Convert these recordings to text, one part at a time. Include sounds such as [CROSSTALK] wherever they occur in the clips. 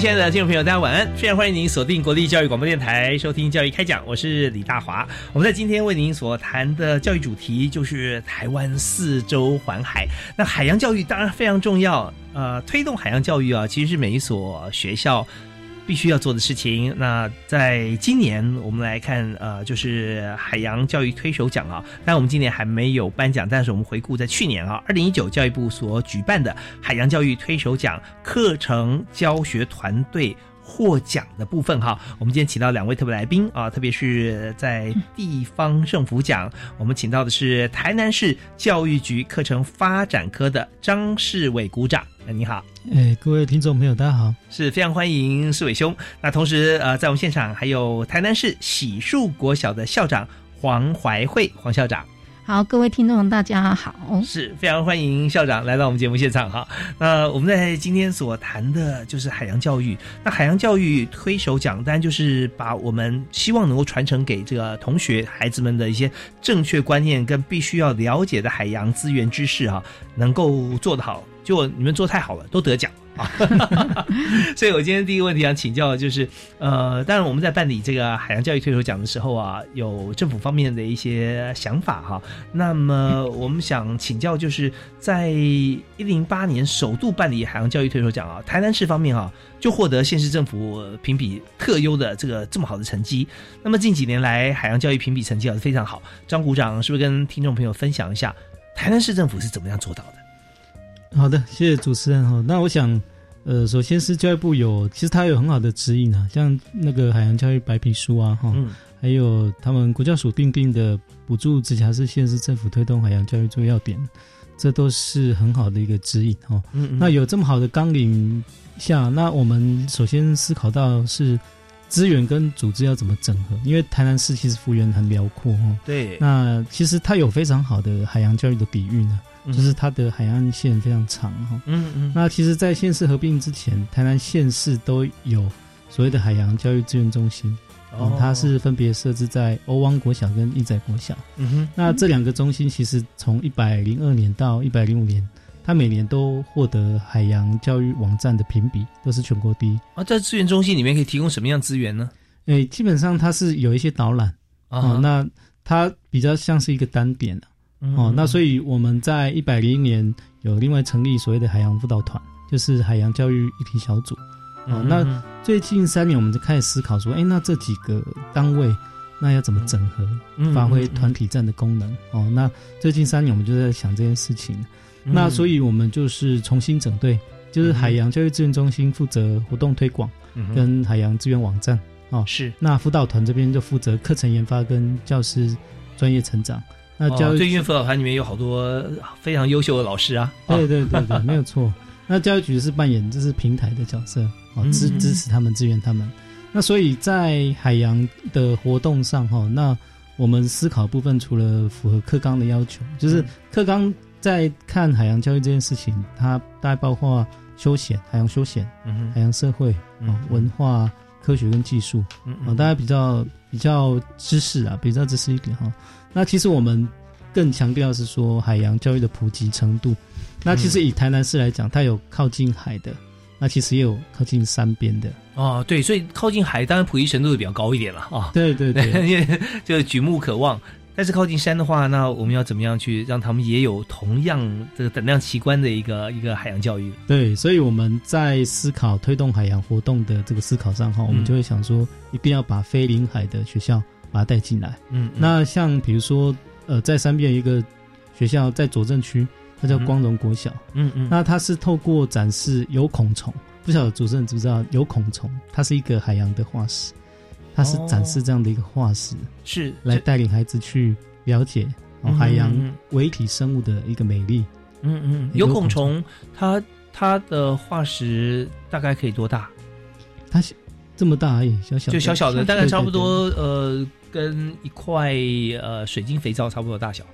亲爱的听众朋友，大家晚安！非常欢迎您锁定国立教育广播电台收听《教育开讲》，我是李大华。我们在今天为您所谈的教育主题就是台湾四周环海。那海洋教育当然非常重要，呃，推动海洋教育啊，其实是每一所学校。必须要做的事情。那在今年，我们来看，呃，就是海洋教育推手奖啊。但我们今年还没有颁奖，但是我们回顾在去年啊，二零一九教育部所举办的海洋教育推手奖课程教学团队获奖的部分哈。我们今天请到两位特别来宾啊，特别是在地方政府奖，我们请到的是台南市教育局课程发展科的张世伟股长。哎，你好。哎，各位听众朋友，大家好，是非常欢迎世伟兄。那同时，呃，在我们现场还有台南市喜树国小的校长黄怀慧黄校长。好，各位听众大家好，是非常欢迎校长来到我们节目现场哈。那我们在今天所谈的就是海洋教育。那海洋教育推手奖，单就是把我们希望能够传承给这个同学孩子们的一些正确观念跟必须要了解的海洋资源知识哈，能够做得好。就你们做太好了，都得奖啊！[LAUGHS] 所以我今天第一个问题想请教，就是，呃，当然我们在办理这个海洋教育推手奖的时候啊，有政府方面的一些想法哈。那么我们想请教，就是在一零八年首度办理海洋教育推手奖啊，台南市方面哈就获得县市政府评比特优的这个这么好的成绩。那么近几年来，海洋教育评比成绩啊非常好。张股长是不是跟听众朋友分享一下，台南市政府是怎么样做到的？好的，谢谢主持人哈。那我想，呃，首先是教育部有，其实它有很好的指引啊，像那个海洋教育白皮书啊，哈，还有他们国教署定定的补助直辖市、县市政府推动海洋教育做要点，这都是很好的一个指引哈。那有这么好的纲领下，那我们首先思考到是资源跟组织要怎么整合，因为台南市其实幅员很辽阔哈。对。那其实它有非常好的海洋教育的底蕴呢。就是它的海岸线非常长哈，嗯嗯，那其实，在县市合并之前，台南县市都有所谓的海洋教育资源中心，哦，它是分别设置在欧汪国小跟义仔国小，嗯哼，那这两个中心其实从一百零二年到一百零五年，它每年都获得海洋教育网站的评比都是全国第一。啊，在资源中心里面可以提供什么样资源呢？诶，基本上它是有一些导览。啊，那它比较像是一个单点的。哦，那所以我们在一百零一年有另外成立所谓的海洋辅导团，就是海洋教育一体小组。哦，那最近三年我们就开始思考说，哎，那这几个单位那要怎么整合，发挥团体战的功能？哦，那最近三年我们就在想这件事情。那所以我们就是重新整队，就是海洋教育资源中心负责活动推广跟海洋资源网站。哦，是。那辅导团这边就负责课程研发跟教师专业成长。那教育最近辅导团里面有好多非常优秀的老师啊，对对对对，没有错。那教育局是扮演就是平台的角色，哦支支持他们，支援他们。那所以在海洋的活动上，哈，那我们思考部分除了符合课纲的要求，就是课纲在看海洋教育这件事情，它大概包括休闲、海洋休闲、嗯海洋社会、文化、科学跟技术，啊，大家比较比较知识啊，比较知识一点哈。那其实我们更强调是说海洋教育的普及程度。那其实以台南市来讲，它有靠近海的，那其实也有靠近山边的。哦，对，所以靠近海当然普及程度比较高一点了啊。对对对，因为 [LAUGHS] 就举目可望，但是靠近山的话，那我们要怎么样去让他们也有同样这个等量奇观的一个一个海洋教育？对，所以我们在思考推动海洋活动的这个思考上哈，我们就会想说，一定要把非临海的学校把它带进来。嗯，那像比如说，呃，在三边一个学校在左镇区，它叫光荣国小。嗯嗯，那它是透过展示有孔虫，不晓得主持人知不知道有孔虫？它是一个海洋的化石。它是展示这样的一个化石，是来带领孩子去了解哦海洋微体生物的一个美丽。嗯嗯，有孔虫，它它的化石大概可以多大？它这么大而已，小小就小小的，大概差不多呃，跟一块呃水晶肥皂差不多大小。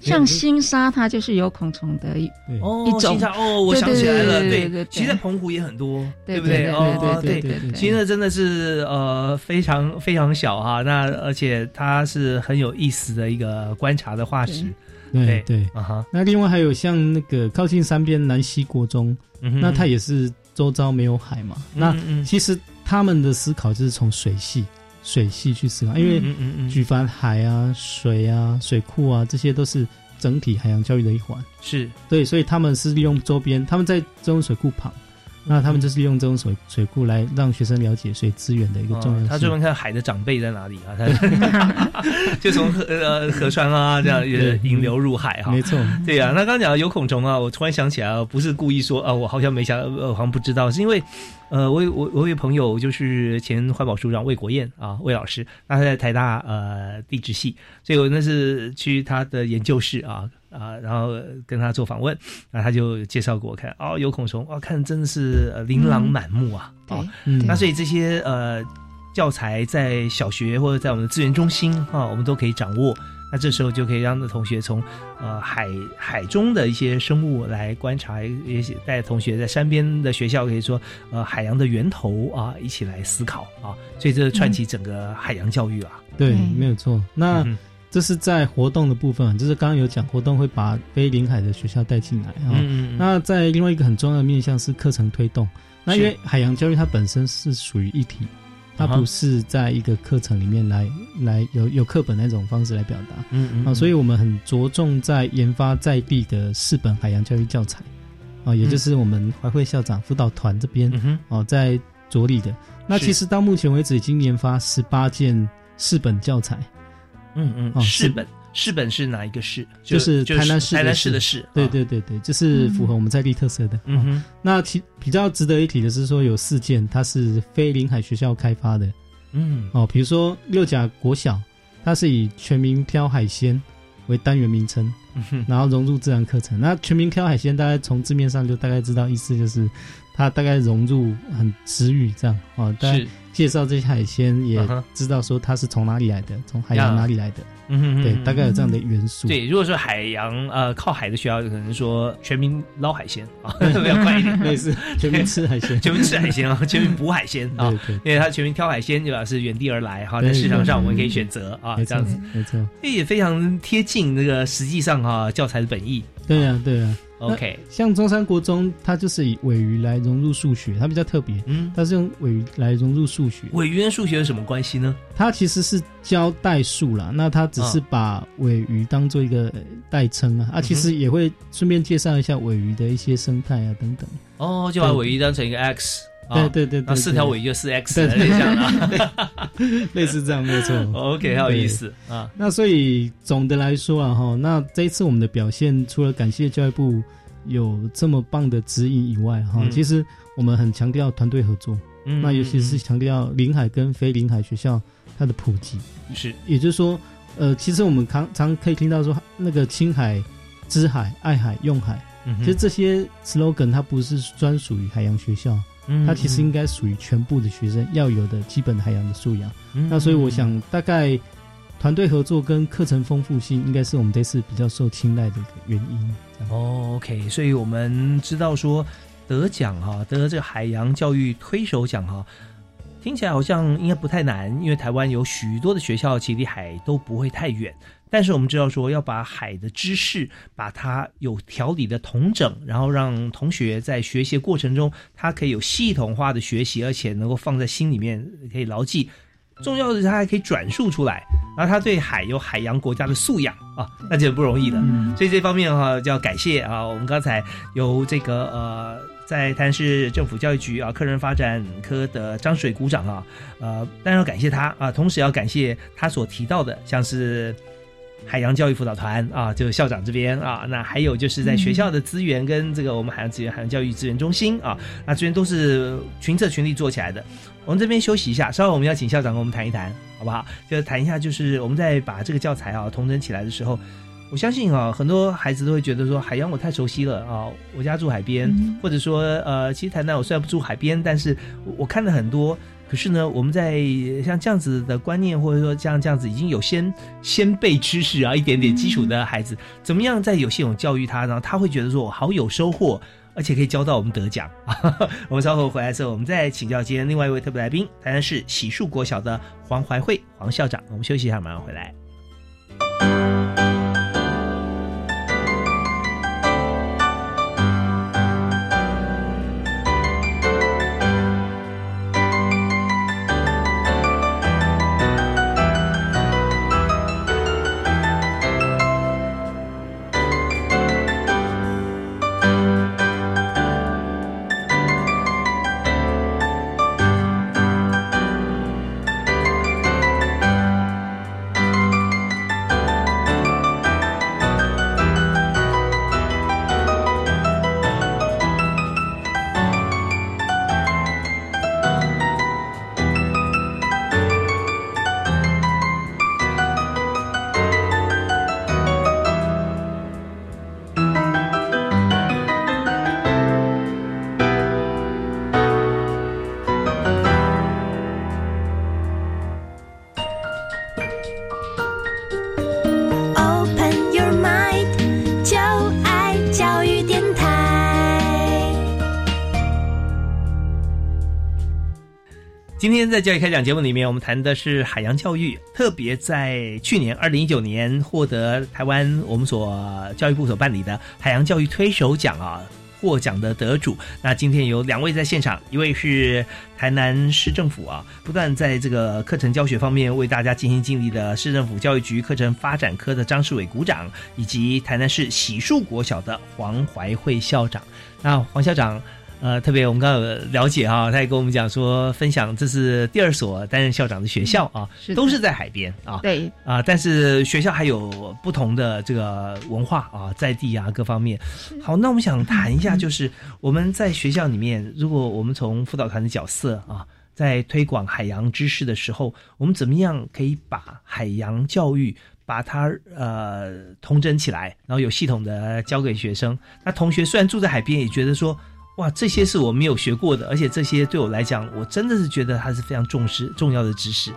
像星沙，它就是有孔虫的一哦，星沙哦，我想起来了，对，其实在澎湖也很多，对不对？哦，对对，其实真的是呃非常非常小哈，那而且它是很有意思的一个观察的化石，对对啊哈。那另外还有像那个靠近山边南溪国中，那它也是周遭没有海嘛，那其实他们的思考就是从水系。水系去思考，因为举凡海啊、水啊、水库啊，这些都是整体海洋教育的一环。是对，所以他们是利用周边，他们在这种水库旁。那他们就是利用这种水水库来让学生了解水资源的一个重要性。他专门看海的长辈在哪里啊？他就 [LAUGHS] [LAUGHS] 从河呃河川啊这样引流入海哈。没错，对呀。那刚刚讲有孔虫啊，我突然想起来，不是故意说啊，我好像没想，好像不知道，是因为呃，我我我有朋友就是前环保署长魏国燕啊，魏老师，那他在台大呃地质系，所以我那是去他的研究室啊。啊，然后跟他做访问，那他就介绍给我看，哦，有孔虫，哦，看真的是琳琅满目啊，哦，那所以这些呃教材在小学或者在我们的资源中心啊，我们都可以掌握，那这时候就可以让同学从呃海海中的一些生物来观察，也许带同学在山边的学校可以说呃海洋的源头啊，一起来思考啊，所以这串起整个海洋教育啊，对，没有错，那。这是在活动的部分，就是刚刚有讲活动会把非临海的学校带进来啊。那在另外一个很重要的面向是课程推动。那因为海洋教育它本身是属于一体，它不是在一个课程里面来来有有课本那种方式来表达。嗯嗯。啊，所以我们很着重在研发在地的四本海洋教育教材啊，也就是我们怀会校长辅导团这边哦在着力的。那其实到目前为止已经研发十八件四本教材。嗯嗯，哦，市本市本是哪一个市？就是台南市台南市的市。对对对对，就是符合我们在地特色的。嗯哼，那其比较值得一提的是说，有四件它是非临海学校开发的。嗯，哦，比如说六甲国小，它是以全民挑海鲜为单元名称，然后融入自然课程。那全民挑海鲜，大家从字面上就大概知道意思，就是它大概融入很词语这样哦，是。介绍这些海鲜，也知道说它是从哪里来的，从海洋哪里来的，嗯对，大概有这样的元素。对，如果说海洋呃靠海的学校，可能说全民捞海鲜啊，比较快一点，类似 [LAUGHS] 全民吃海鲜，全民吃海鲜啊，[LAUGHS] 全民捕海鲜啊，因为他全民挑海鲜，对吧？是原地而来哈，在市场上我们可以选择啊，这样子，没错，这也非常贴近那个实际上哈教材的本意。对啊，对呀。OK，像中山国中，它就是以尾鱼来融入数学，它比较特别。嗯，它是用尾鱼来融入数学。尾鱼跟数学有什么关系呢？它其实是教代数啦，那它只是把尾鱼当做一个代称啊。啊，其实也会顺便介绍一下尾鱼的一些生态啊等等。哦，就把尾鱼当成一个 X。对对对，那四条尾鱼就四 X，[LAUGHS] 类似这样类似这样没错。OK，很有意思啊。那所以总的来说啊，哈，那这一次我们的表现，除了感谢教育部有这么棒的指引以外，哈，其实我们很强调团队合作。嗯，那尤其是强调临海跟非临海学校它的普及。是，也就是说，呃，其实我们常常可以听到说，那个青海、知海、爱海、用海，其实这些 slogan 它不是专属于海洋学校。它其实应该属于全部的学生要有的基本海洋的素养。那所以我想，大概团队合作跟课程丰富性，应该是我们这次比较受青睐的一个原因。哦，OK，所以我们知道说得奖哈，得这个海洋教育推手奖哈，听起来好像应该不太难，因为台湾有许多的学校其实离海都不会太远。但是我们知道说要把海的知识把它有条理的统整，然后让同学在学习过程中，他可以有系统化的学习，而且能够放在心里面，可以牢记。重要的是他还可以转述出来，然后他对海有海洋国家的素养啊，那就不容易了。嗯所以这方面的话、就要感谢啊，我们刚才由这个呃，在台南市政府教育局啊科人发展科的张水股长啊，呃，当然要感谢他啊，同时要感谢他所提到的，像是。海洋教育辅导团啊，就是校长这边啊，那还有就是在学校的资源跟这个我们海洋资源、海洋教育资源中心啊，那这边都是群策群力做起来的。我们这边休息一下，稍后我们要请校长跟我们谈一谈，好不好？就谈一下，就是我们在把这个教材啊统整起来的时候，我相信啊，很多孩子都会觉得说海洋我太熟悉了啊，我家住海边，嗯或者说呃，其实台南我虽然不住海边，但是我我看了很多。可是呢，我们在像这样子的观念，或者说像这样子已经有先先辈知识啊，一点点基础的孩子，怎么样在有系统教育他呢？他会觉得说我好有收获，而且可以教到我们得奖。[LAUGHS] 我们稍后回来时候，我们再请教今天另外一位特别来宾，当然是喜树国小的黄怀慧黄校长。我们休息一下，马上回来。今天在教育开讲节目里面，我们谈的是海洋教育，特别在去年二零一九年获得台湾我们所教育部所办理的海洋教育推手奖啊。获奖的得主，那今天有两位在现场，一位是台南市政府啊，不断在这个课程教学方面为大家尽心尽力的市政府教育局课程发展科的张世伟股长，以及台南市喜树国小的黄怀慧校长。那黄校长，呃，特别我们刚刚有了解啊、他也跟我们讲说，分享这是第二所担任校长的学校啊，是都是在海边啊，对，啊，但是学校还有不同的这个文化啊，在地啊各方面。好，那我们想谈一下，就是我们在学校里面，如果我们从辅导团的角色啊，在推广海洋知识的时候，我们怎么样可以把海洋教育把它呃统整起来，然后有系统的教给学生？那同学虽然住在海边，也觉得说。哇，这些是我没有学过的，而且这些对我来讲，我真的是觉得它是非常重视重要的知识。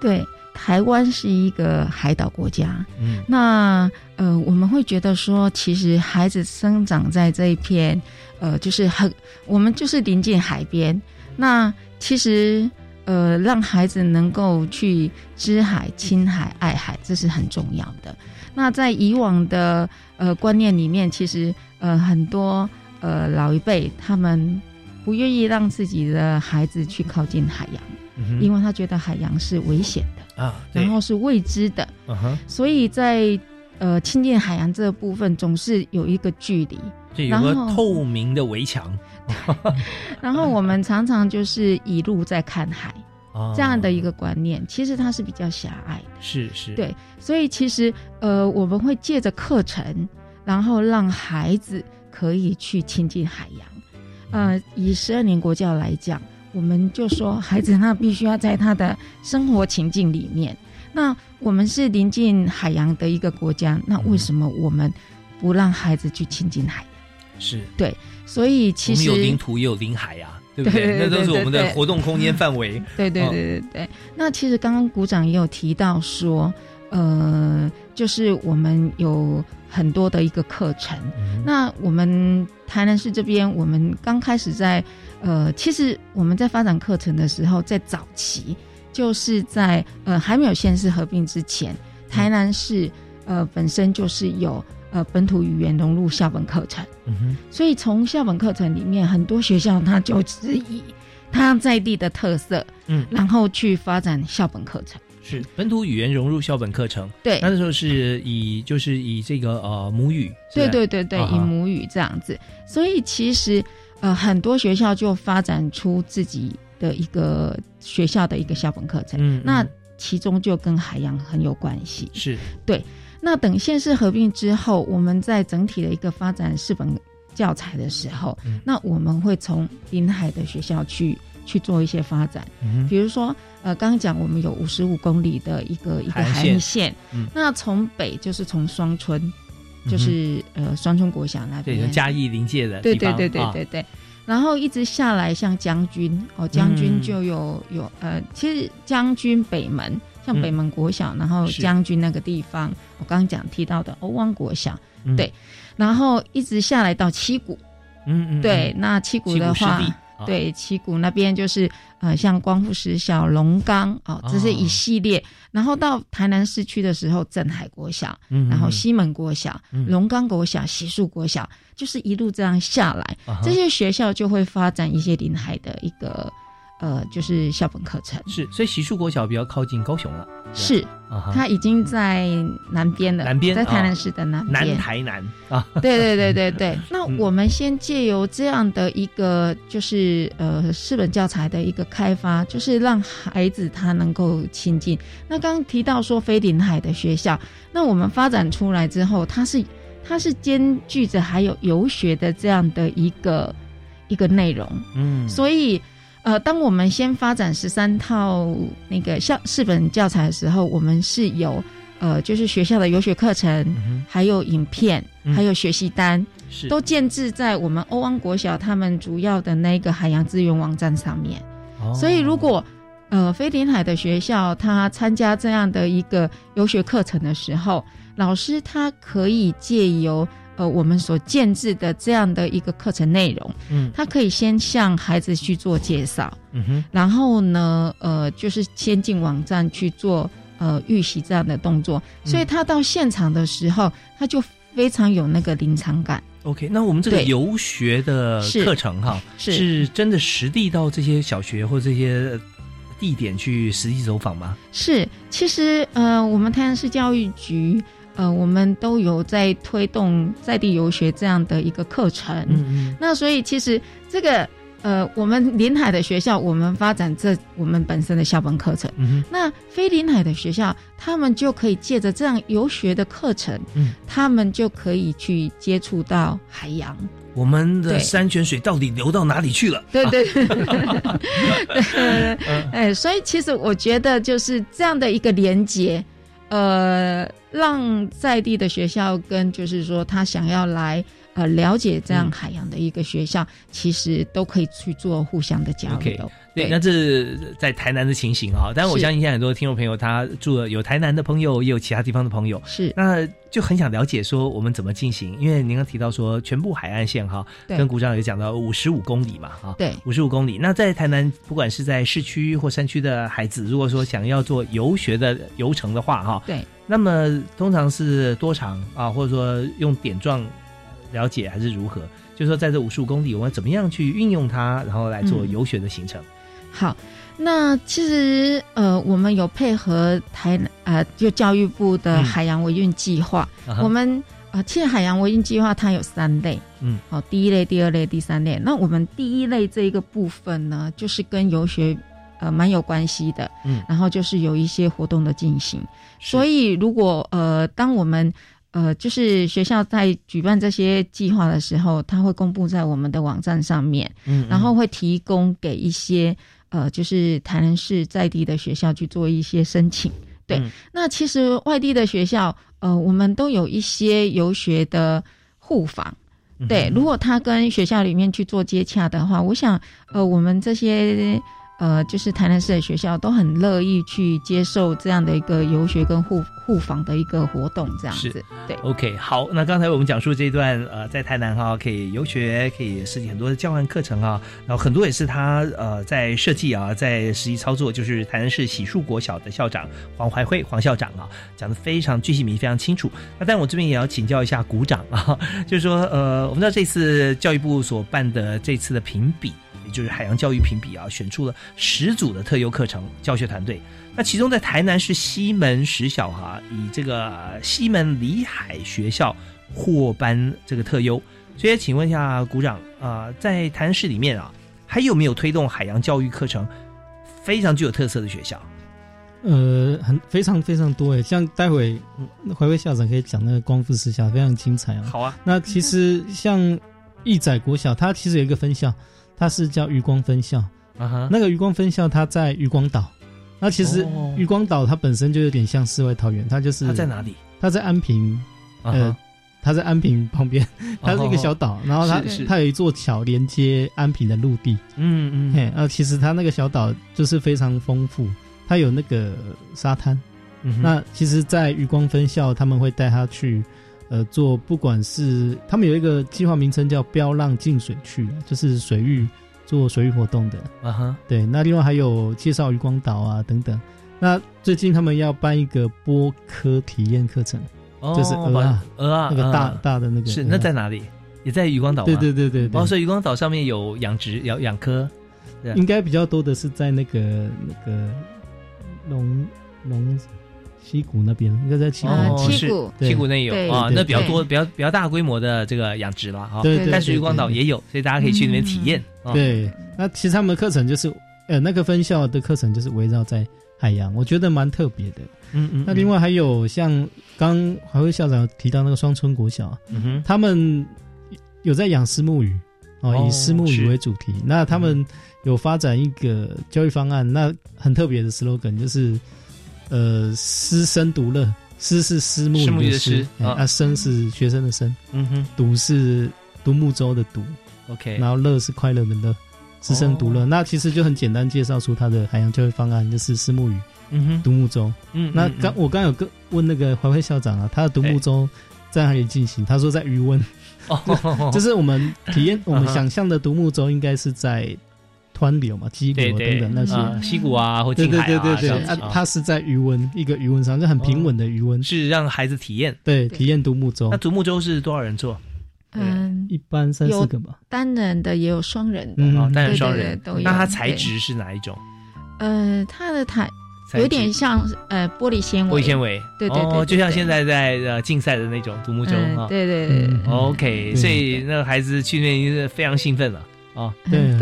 对，台湾是一个海岛国家，嗯那呃，我们会觉得说，其实孩子生长在这一片，呃，就是很，我们就是临近海边，那其实呃，让孩子能够去知海、亲海、爱海，这是很重要的。那在以往的呃观念里面，其实呃很多呃老一辈他们不愿意让自己的孩子去靠近海洋，嗯因为他觉得海洋是危险的，啊，然后是未知的，所以在呃亲近海洋这个部分总是有一个距离。就有个然后透明的围墙。[LAUGHS] 然后我们常常就是一路在看海啊这样的一个观念，其实它是比较狭隘的。是是，对，所以其实呃我们会借着课程，然后让孩子可以去亲近海洋。呃，以十二年国教来讲，我们就说孩子他必须要在他的生活情境里面。那我们是临近海洋的一个国家，那为什么我们不让孩子去亲近海洋？是。所以其实我们有领土也有领海呀、对不对对那都是我们的活动空间范围。[LAUGHS] 对对哦对对对。那其实刚刚股长也有提到说，呃，就是我们有很多的一个课程。嗯那我们台南市这边，我们刚开始在呃，其实我们在发展课程的时候，在早期就是在呃还没有县市合并之前，台南市呃本身就是有呃本土语言融入校本课程。嗯哼，所以从校本课程里面，很多学校它就只以它在地的特色，嗯，然后去发展校本课程。是本土语言融入校本课程。对，那时候是以就是以这个呃母语，对对对对，以母语这样子。所以其实呃很多学校就发展出自己的一个学校的一个校本课程。嗯，那其中就跟海洋很有关系。是对。那等县市合并之后，我们在整体的一个发展四本教材的时候，那我们会从临海的学校去去做一些发展，比如说。呃，刚刚讲我们有五十五公里的一个一个海岸线，嗯，那从北就是从双村，就是呃双村国小那边，嘉义临界的，对对对对对对，然后一直下来像将军哦，将军就有有呃，其实将军北门像北门国小，然后将军那个地方，我刚刚讲提到的欧汪国小，对，然后一直下来到七股，嗯嗯，对，那七股的话。对，旗鼓那边就是呃，像光复实小、龙岗哦，这是一系列。然后到台南市区的时候，镇海国小，然后西门国小、龙岗国小、西树国小，就是一路这样下来，这些学校就会发展一些临海的一个。呃，就是校本课程是，所以习树国小比较靠近高雄了，是，它已经在南边了，南边在台南市的南南台南啊，对对对对对。[LAUGHS] 那我们先借由这样的一个，就是呃，四本教材的一个开发，就是让孩子他能够亲近。那刚刚提到说非临海的学校，那我们发展出来之后，它是它是兼具着还有游学的这样的一个一个内容，嗯，所以。呃，当我们先发展十三套那个校四本教材的时候，我们是有呃，就是学校的游学课程，还有影片，还有学习单，都建置在我们欧安国小他们主要的那个海洋资源网站上面。所以，如果呃飞临海的学校他参加这样的一个游学课程的时候，老师他可以借由。呃，我们所建制的这样的一个课程内容，嗯，他可以先向孩子去做介绍，嗯哼，然后呢，呃，就是先进网站去做呃预习这样的动作，所以他到现场的时候，他就非常有那个临场感。OK，那我们这个游学的课程哈，是真的实地到这些小学或这些地点去实地走访吗？是，其实呃，我们台南市教育局。呃，我们都有在推动在地游学这样的一个课程。嗯嗯。那所以其实这个呃，我们临海的学校，我们发展这我们本身的校本课程。嗯那非临海的学校，他们就可以借着这样游学的课程，嗯，他们就可以去接触到海洋。我们的山泉水到底流到哪里去了？对对。[LAUGHS] 哎，所以其实我觉得就是这样的一个连接。呃，让在地的学校跟就是说他想要来呃了解这样海洋的一个学校，其实都可以去做互相的交流。对，那这是在台南的情形啊，但是我相信现在很多听众朋友他住了有台南的朋友，也有其他地方的朋友，是那就很想了解说我们怎么进行，因为您刚提到说全部海岸线哈，跟股长有讲到五十五公里嘛哈，对，五十五公里。那在台南，不管是在市区或山区的孩子，如果说想要做游学的游程的话哈，对，那么通常是多长啊，或者说用点状了解还是如何？就是说在这五十五公里，我们怎么样去运用它，然后来做游学的行程？好，那其实呃，我们有配合台呃，就教育部的海洋维运计划。我们啊，其实海洋维运计划它有三类，嗯，好，第一类、第二类、第三类。那我们第一类这一个部分呢，就是跟游学呃蛮有关系的，嗯，然后就是有一些活动的进行。所以如果呃，当我们呃，就是学校在举办这些计划的时候，它会公布在我们的网站上面，嗯，然后会提供给一些。呃，就是台南市在地的学校去做一些申请，对。那其实外地的学校，呃，我们都有一些游学的互访，对。如果他跟学校里面去做接洽的话，我想，呃，我们这些。呃，就是台南市的学校都很乐意去接受这样的一个游学跟互互访的一个活动，这样子。对，OK，好。那刚才我们讲述这一段，呃，在台南哈可以游学，可以设计很多的教案课程啊，然后很多也是他呃在设计啊，在实际操作，就是台南市喜树国小的校长黄怀辉黄校长啊，讲的非常具体明，非常清楚。那但我这边也要请教一下股长啊，就是说呃，我们知道这次教育部所办的这次的评比。也就是海洋教育评比啊，选出了十组的特优课程教学团队。那其中在台南市西门实小哈、以这个西门里海学校获颁这个特优。所以请问一下股长啊、在台南市里面啊，还有没有推动海洋教育课程非常具有特色的学校？呃，很非常非常多诶，像待会嗯怀威校长可以讲那个光复实校，非常精彩啊。好啊，那其实像义载国小，它其实有一个分校，它是叫余光分校。啊哈，那个余光分校它在余光岛，那其实哦余光岛它本身就有点像世外桃源，它就是它在哪里？它在安平，啊呃，它在安平旁边，它是一个小岛，然后它它有一座桥连接安平的陆地。嗯嗯嘿，啊，其实它那个小岛就是非常丰富，它有那个沙滩。嗯，那其实，在余光分校，他们会带他去，呃，做不管是他们有一个计划名称叫“标浪进水去”，就是水域做水域活动的。啊哈，对，那另外还有介绍渔光岛啊等等。那最近他们要办一个波科体验课程，哦就是鹅啊鹅啊，那个大嗯大的那个是那在哪里？也在渔光岛吗？对对对对对，哦，所以渔光岛上面有养殖、养养科，对应该比较多的是在那个那个龙龙溪谷那边，应该在溪谷那哦，边。七是溪谷那有啊，对那比较多、比较比较大规模的这个养殖了哈。对对，但是渔光岛也有，所以大家可以去那边体验。哦，对，那其实他们的课程就是，呃，那个分校的课程就是围绕在海洋，我觉得蛮特别的。嗯嗯。那另外还有像刚还会校长提到那个双春国小，嗯哼，他们有在养丝木鱼哦，哦以丝木鱼为主题。那他们有发展一个教育方案，那很特别的 slogan 就是，呃，师生独乐。师是师木的师啊生是学生的生，嗯哼独是独木舟的独，，OK，然后乐是快乐的乐，师生独哦乐。那其实就很简单介绍出他的海洋教育方案，就是师木鱼、嗯哼，独木舟。嗯，那嗯刚我刚有个问那个怀慧校长啊，他的独木舟在哪里进行？他说在余温，哦，[LAUGHS] 就是我们体验 [LAUGHS] 我们想象的独木舟应该是在湍流嘛、激流对对等等那些。啊溪谷啊或对对近海啊对对对，它是在余温一个余温上，就很平稳的余温。是让孩子体验。对，体验独木舟。那，独木舟是多少人坐？嗯，一般三四个吧。单人的也有双人的，嗯。哦，单人双人。对对都有那它材质是哪一种？呃，它的台材有点像呃玻璃纤维，玻璃纤维，对对对哦，对对就像现在在呃竞赛的那种独木舟。对对对 OK，所以那个孩子去那边已经是非常兴奋了啊。对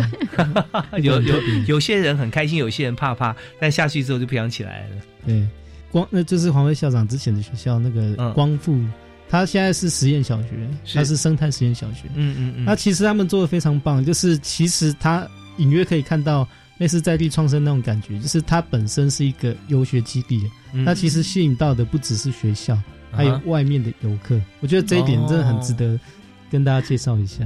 啊，[LAUGHS] 有有有些人很开心，有些人怕怕，但下去之后就不想起来了。对，光那就是黄威校长之前的学校那嗯个光复，他现在是实验小学，是他是生态实验小学。嗯嗯嗯，那其实他们做的非常棒，就是其实他隐约可以看到类似在地创生那种感觉，就是它本身是一个游学基地，嗯那其实吸引到的不只是学校，还有啊外面的游客。我觉得这一点真的很值哦得跟大家介绍一下。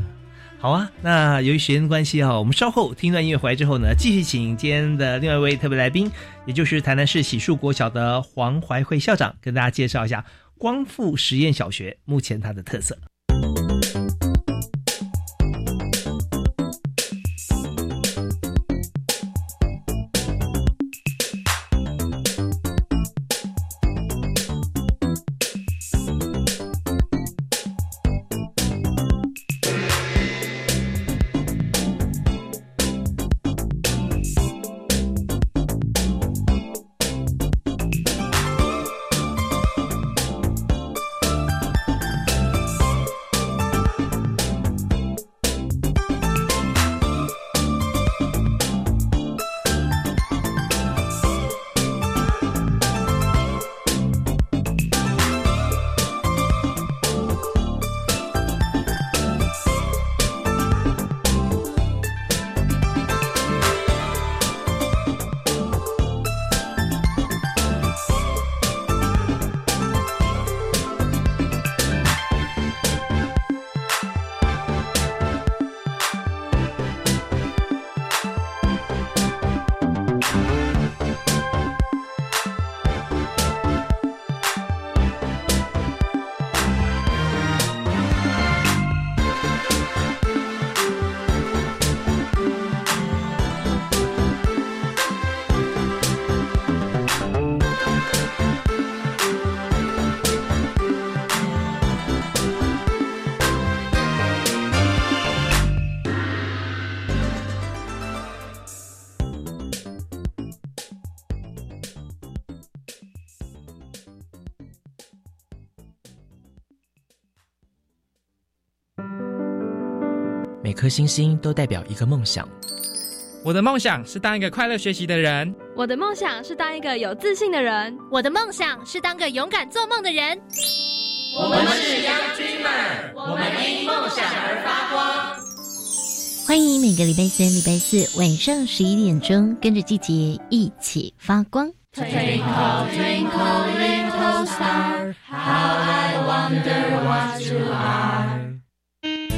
好啊，那由于时间的关系啊，我们稍后听段音乐回来之后呢，继续请今天的另外一位特别来宾，也就是台南市喜树国小的黄怀惠校长，跟大家介绍一下光复实验小学目前它的特色。颗星星都代表一个梦想。我的梦想是当一个快乐学习的人。我的梦想是当一个有自信的人。我的梦想是当个勇敢做梦的人。我们是 Young Dreamer，我们因梦想而发光。欢迎每个礼拜三、礼拜四晚上十一点钟，跟着季节一起发光。Twinkle, twinkle, little star, how I wonder what you are.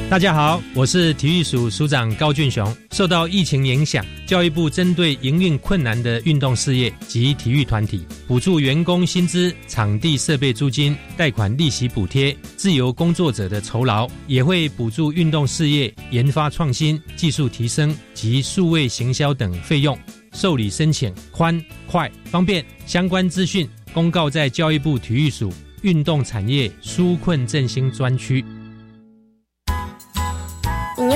大家好，我是体育署署长高俊雄。受到疫情影响，教育部针对营运困难的运动事业及体育团体，补助员工薪资、场地设备租金、贷款利息补贴、自由工作者的酬劳，也会补助运动事业研发创新、技术提升及数位行销等费用。受理申请宽、快、方便，相关资讯公告在教育部体育署运动产业纾困振兴专区。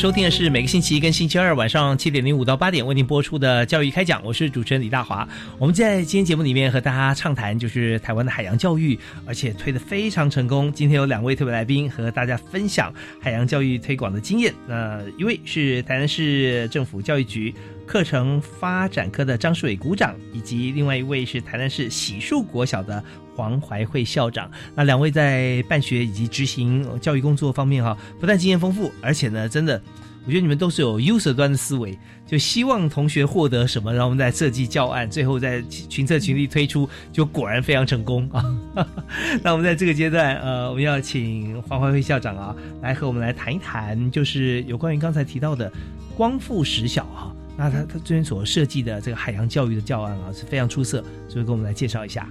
收听的是每个星期一跟星期二晚上七点零五到八点为您播出的教育开讲，我是主持人李大华。我们在今天节目里面和大家畅谈就是台湾的海洋教育，而且推得非常成功。今天有两位特别来宾和大家分享海洋教育推广的经验。那一位是台南市政府教育局课程发展科的张世伟股长，以及另外一位是台南市喜树国小的黄怀慧校长。那两位在办学以及执行教育工作方面哈，不但经验丰富，而且呢，真的，我觉得你们都是有 user 端的思维，就希望同学获得什么，然后我们再设计教案，最后再群策群力推出，就果然非常成功啊。[LAUGHS] 那我们在这个阶段，呃，我们要请黄怀慧校长啊，来和我们来谈一谈，就是有关于刚才提到的光复实小哈、那他他这边所设计的这个海洋教育的教案啊，是非常出色，所以跟我们来介绍一下。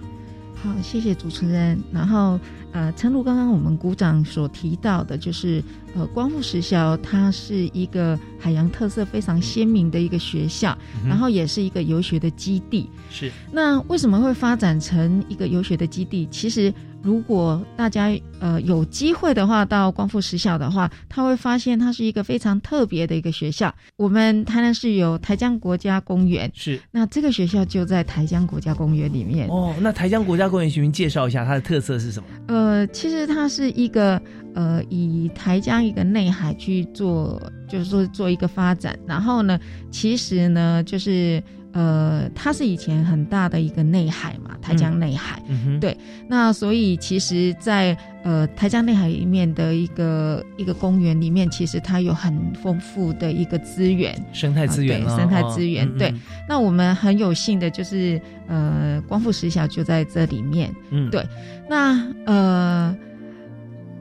好，谢谢主持人。然后，呃，陈如刚刚我们鼓掌所提到的，就是呃，光复实校它是一个海洋特色非常鲜明的一个学校，嗯然后也是一个游学的基地。是那为什么会发展成一个游学的基地？其实，如果大家呃有机会的话，到光复实小的话，他会发现它是一个非常特别的一个学校。我们台南市有台江国家公园，是那这个学校就在台江国家公园里面。哦，那台江国家公园，请您介绍一下它的特色是什么？呃，其实它是一个呃，以台江一个内海去做，就是说做一个发展。然后呢，其实呢，就是呃，它是以前很大的一个内海嘛，台江内海。对，那所以其实在，呃台江内海里面的一个一个公园里面，其实它有很丰富的一个资源，生态资源啊对生态哦资源。对嗯嗯，那我们很有幸的就是，呃，光复实小就在这里面。嗯对，那呃。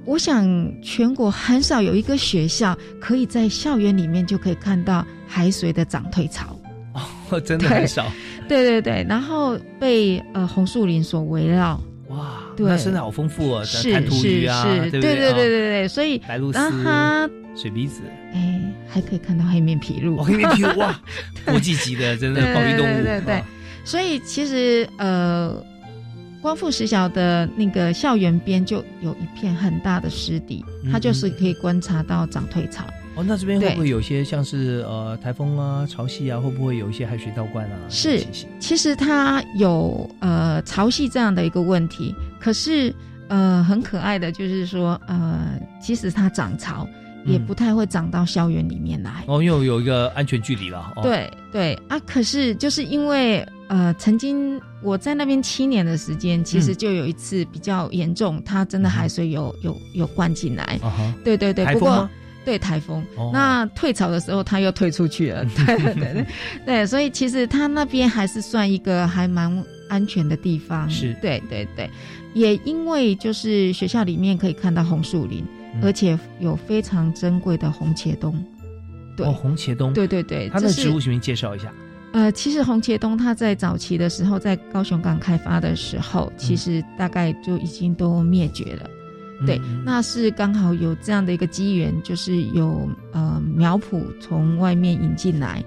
我想，全国很少有一个学校可以在校园里面就可以看到海水的涨退潮。哦，真的对很少 [LAUGHS] 对对对，然后被呃红树林所围绕。哇，对那生态好丰富哦，是弹涂鱼是啊，是，对不对对哦对对对，所以白后它、水鼻子，哎还可以看到黑面琵鹭，哦，黑面琵鹭 [LAUGHS] 哇，国际级的，真的对保育动物，对对对所以其实呃，光复实小的那个校园边就有一片很大的湿地，它嗯就是可以观察到涨退潮。哦，那这边会不会有一些像是呃台风啊、潮汐啊，会不会有一些海水倒灌啊？是，其实它有呃潮汐这样的一个问题，可是呃很可爱的就是说呃，即使它涨潮，也不太会长到校园里面来。哦，因为有一个安全距离了。对对啊，可是就是因为呃，曾经我在那边七年的时间，其实就有一次比较严重，它真的海水有有有灌进来。啊对对对，不过对台风，那退潮的时候它又退出去了。[LAUGHS] 对对对对，所以其实它那边还是算一个还蛮安全的地方。是，对对对，也因为就是学校里面可以看到红树林。而且有非常珍贵的红茄冬，对，红茄冬，对对对，它的植物，请您介绍一下。呃，其实红茄冬它在早期的时候，在高雄港开发的时候，其实大概就已经都灭绝了。对，那是刚好有这样的一个机缘，就是有呃苗圃从外面引进来，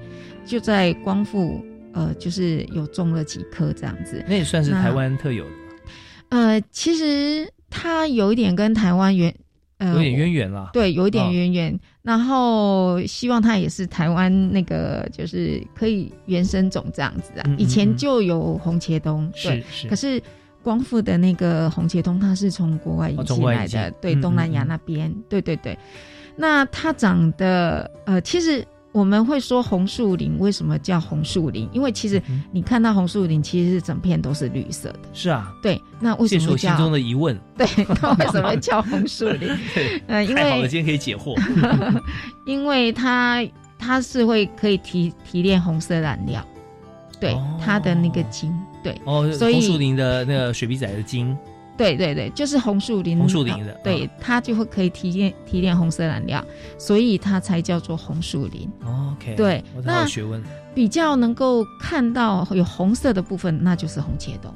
就在光复呃，就是有种了几棵这样子。那也算是台湾特有的。呃，其实它有一点跟台湾原。有点渊源啦，对，有一点渊源。然后希望它也是台湾那个，就是可以原生种这样子啊。以前就有红茄冬，是是。可是光复的那个洪杰东，他是从国外引进来的，对，东南亚那边，对对对。那它长得，呃，其实。我们会说红树林为什么叫红树林？因为其实你看到红树林，其实是整片都是绿色的。是啊，对。那为什么叫？心中的疑问。[LAUGHS] 对，那为什么叫红树林？[LAUGHS] 呃，因为太好了，今天可以解惑。[LAUGHS] 因为它它是会可以提提炼红色染料，对它的那个茎，对。哦，所以红树林的那个雪碧仔的茎。对对对，就是红树林，红树林的，对它就会可以提炼提炼红色染料，所以它才叫做红树林。OK，对，那学问。比较能够看到有红色的部分，那就是红茄冬。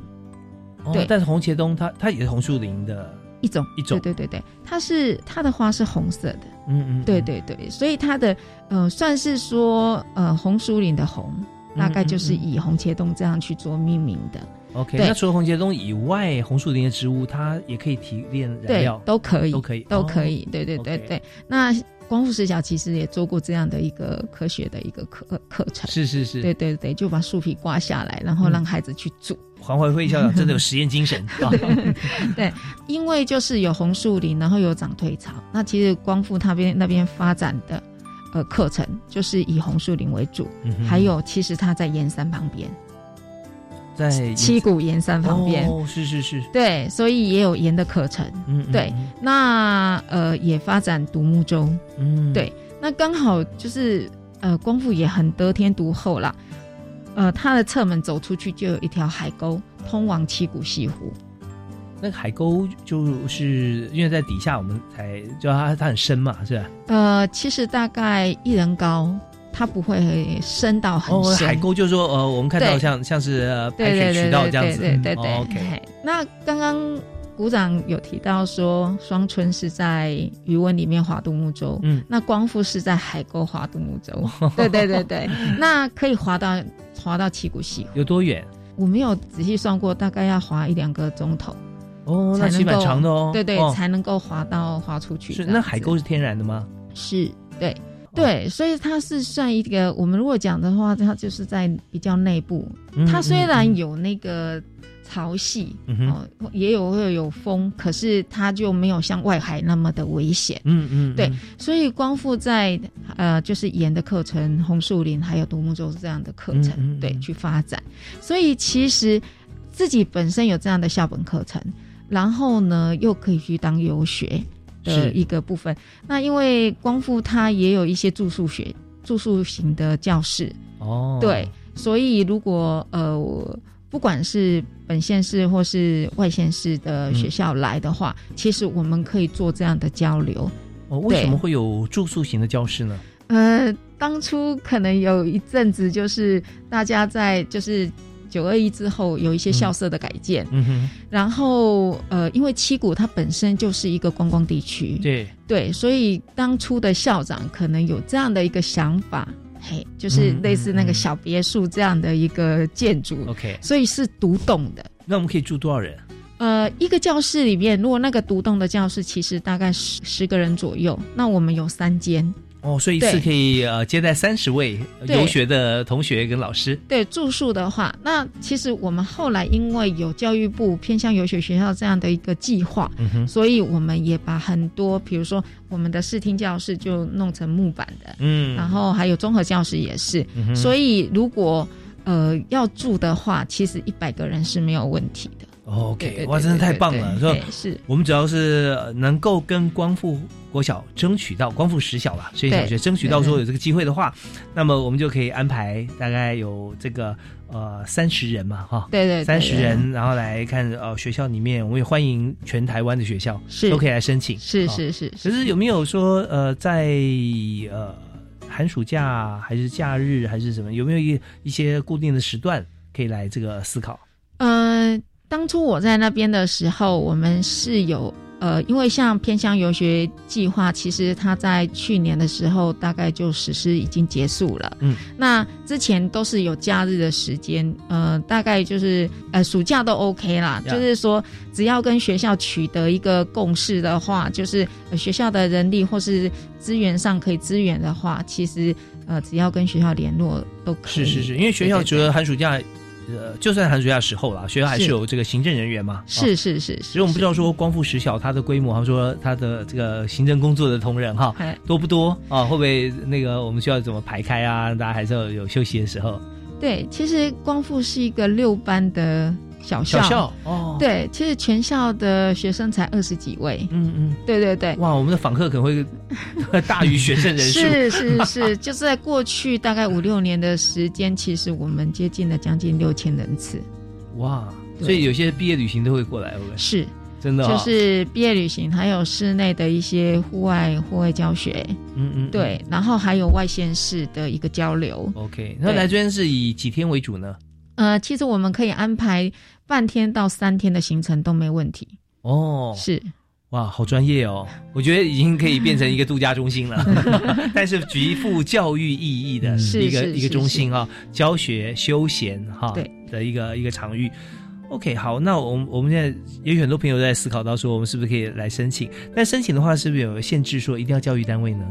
对，但是红茄冬它它也是红树林的一种一种，对对对对，它是它的花是红色的，嗯嗯，对对对，所以它的呃算是说呃红树林的红，大概就是以红茄冬这样去做命名的。OK，那除了红茄冬以外，红树林的植物它也可以提炼燃料，都可以，都可以，都可以。对对对对。那光复视角其实也做过这样的一个科学的一个课课程，是是是，对对对，就把树皮刮下来，然后让孩子去煮。黄怀辉校长真的有实验精神 [LAUGHS] 啊！[LAUGHS] 对，因为就是有红树林，然后有长退潮，那其实光复那边那边发展的呃课程就是以红树林为主，还有其实它在岩山旁边。在七股盐山旁边哦，是是是，对，所以也有盐的课程，嗯，对，那呃也发展独木舟，嗯，对，那刚好就是呃光复也很得天独厚啦，呃，它的侧门走出去就有一条海沟通往七股西湖，那个海沟就是因为在底下我们才就它它很深嘛，是吧？呃，其实大概一人高。它不会深到很深。海沟就是说，呃，我们看到像像是排水渠道这样子。对对对。OK。那刚刚鼓掌有提到说，双春是在余温里面划独木舟。嗯。那光复是在海沟划独木舟。对对对对。[LAUGHS] 那可以划到划到七股溪。有多远？我没有仔细算过，大概要划一两个钟头。哦，那蛮长的哦。对对，才能够滑到滑出去。是那海沟是天然的吗？是，对。对，所以它是算一个，我们如果讲的话，它就是在比较内部。它虽然有那个潮汐，哦，也有会有风，可是它就没有像外海那么的危险。嗯嗯，对，所以光复在呃，就是盐的课程、红树林还有独木舟这样的课程，对，去发展。所以其实自己本身有这样的校本课程，然后呢，又可以去当游学。的一个部分，那因为光复它也有一些住宿学、住宿型的教室哦，对，所以如果呃，不管是本县市或是外县市的学校来的话，其实我们可以做这样的交流。哦，为什么会有住宿型的教室呢？呃，当初可能有一阵子就是大家在就是。九二一之后有一些校舍的改建，嗯哼，然后呃，因为七股它本身就是一个观光地区，对对，所以当初的校长可能有这样的一个想法，嘿，就是类似那个小别墅这样的一个建筑，OK，所以是独栋的。那我们可以住多少人？呃，一个教室里面，如果那个独栋的教室其实大概十十个人左右，那我们有三间。哦，所以一次可以呃接待三十位对。游学的同学跟老师。对住宿的话，那其实我们后来因为有教育部偏向游学学校这样的一个计划，嗯哼。所以我们也把很多，比如说我们的视听教室就弄成木板的，嗯。然后还有综合教室也是，嗯哼。所以如果呃要住的话，其实一百个人是没有问题的。对 OK，对哇，真的太棒了！说是我们只要是呃能够跟光复国小争取到光复实小吧，所以小学争取到说有这个机会的话，那么我们就可以安排大概有这个呃三十人嘛，哈，对对对三十人，然后来看呃学校里面，我们也欢迎全台湾的学校是都可以来申请，是哦是是可是有没有说呃在呃寒暑假还是假日还是什么，有没有一一些固定的时段可以来这个思考？呃，当初我在那边的时候，我们是有呃，因为像偏乡游学计划，其实它在去年的时候大概就实施已经结束了。嗯，那之前都是有假日的时间，呃，大概就是呃暑假都 OK 啦，呀。就是说只要跟学校取得一个共识的话，就是、呃学校的人力或是资源上可以支援的话，其实呃只要跟学校联络都可以。是是是，因为学校觉得寒暑假，呃，就算寒暑假时候啦，学校还是是有这个行政人员嘛。是啊是是，其实我们不知道说光复实小它的规模，或者说它的这个行政工作的同仁哈哎多不多啊？会不会那个我们需要怎么排开啊？大家还是要有休息的时候。对，其实光复是一个六班的小校，小校哦。对，其实全校的学生才二十几位，嗯嗯，对对对，哇，我们的访客可能会 [LAUGHS] 大于学生人数。是是是，[LAUGHS] 就是在过去大概五六年的时间，其实我们接近了将近六千人次，哇，所以有些毕业旅行都会过来，会不会？是。真的哦就是毕业旅行，还有室内的一些户外户外教学，嗯嗯，对，然后还有外县市的一个交流。OK，那来这边是以几天为主呢？呃，其实我们可以安排半天到三天的行程都没问题。哦，是。哇，好专业哦！我觉得已经可以变成一个度假中心了，[LAUGHS] 但是极富教育意义的是一个一个中心啊，教学休闲哈对的一个一个场域。OK，好，那我们我们现在也有很多朋友在思考到说，我们是不是可以来申请？但申请的话，是不是有限制说一定要教育单位呢？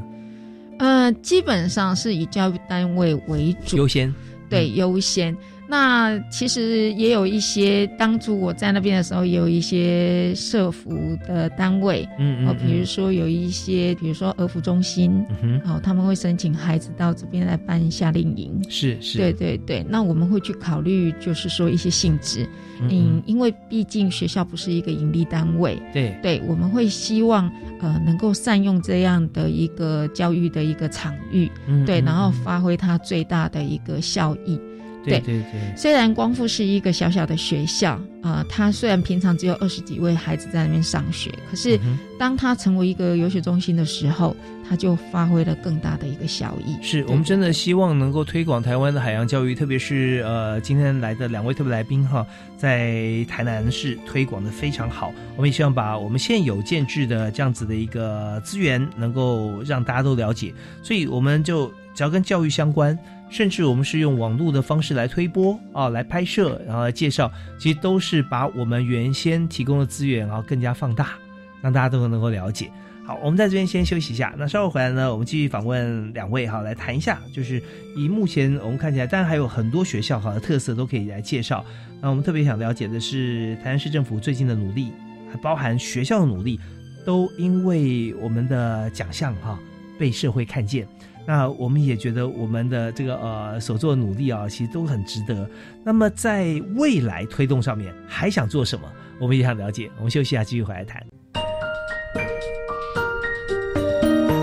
呃，基本上是以教育单位为主，优先。对，优先。那其实也有一些，当初我在那边的时候，也有一些社服的单位，嗯嗯哦，比如嗯。说有一些，比如说儿福中心，嗯哦，他们会申请孩子到这边来办夏令营，是是，对对对，那我们会去考虑，就是说一些性质，嗯嗯，因为毕竟学校不是一个盈利单位，对。对，我们会希望呃能够善用这样的一个教育的一个场域，对，嗯嗯然后嗯。发挥它最大的一个效益。对对对，虽然光复是一个小小的学校，呃，它虽然平常只有二十几位孩子在那边上学，可是嗯当它成为一个游学中心的时候，它就发挥了更大的一个效益。是我们真的希望能够推广台湾的海洋教育，特别是呃今天来的两位特别来宾哈，在台南市推广的非常好。我们也希望把我们现有建制的这样子的一个资源，能够让大家都了解。所以我们就只要跟教育相关，甚至我们是用网络的方式来推播啊，来拍摄，然后来介绍，其实都是把我们原先提供的资源啊更加放大，让大家都能够了解。好，我们在这边先休息一下。那稍后回来呢，我们继续访问两位哈，来谈一下，就是以目前我们看起来，当然还有很多学校哈的特色都可以来介绍。那我们特别想了解的是台南市政府最近的努力，还包含学校的努力，都因为我们的奖项哈被社会看见。那我们也觉得我们的这个呃所做的努力啊，其实都很值得。那么在未来推动上面还想做什么？我们也想了解。我们休息一下，继续回来谈。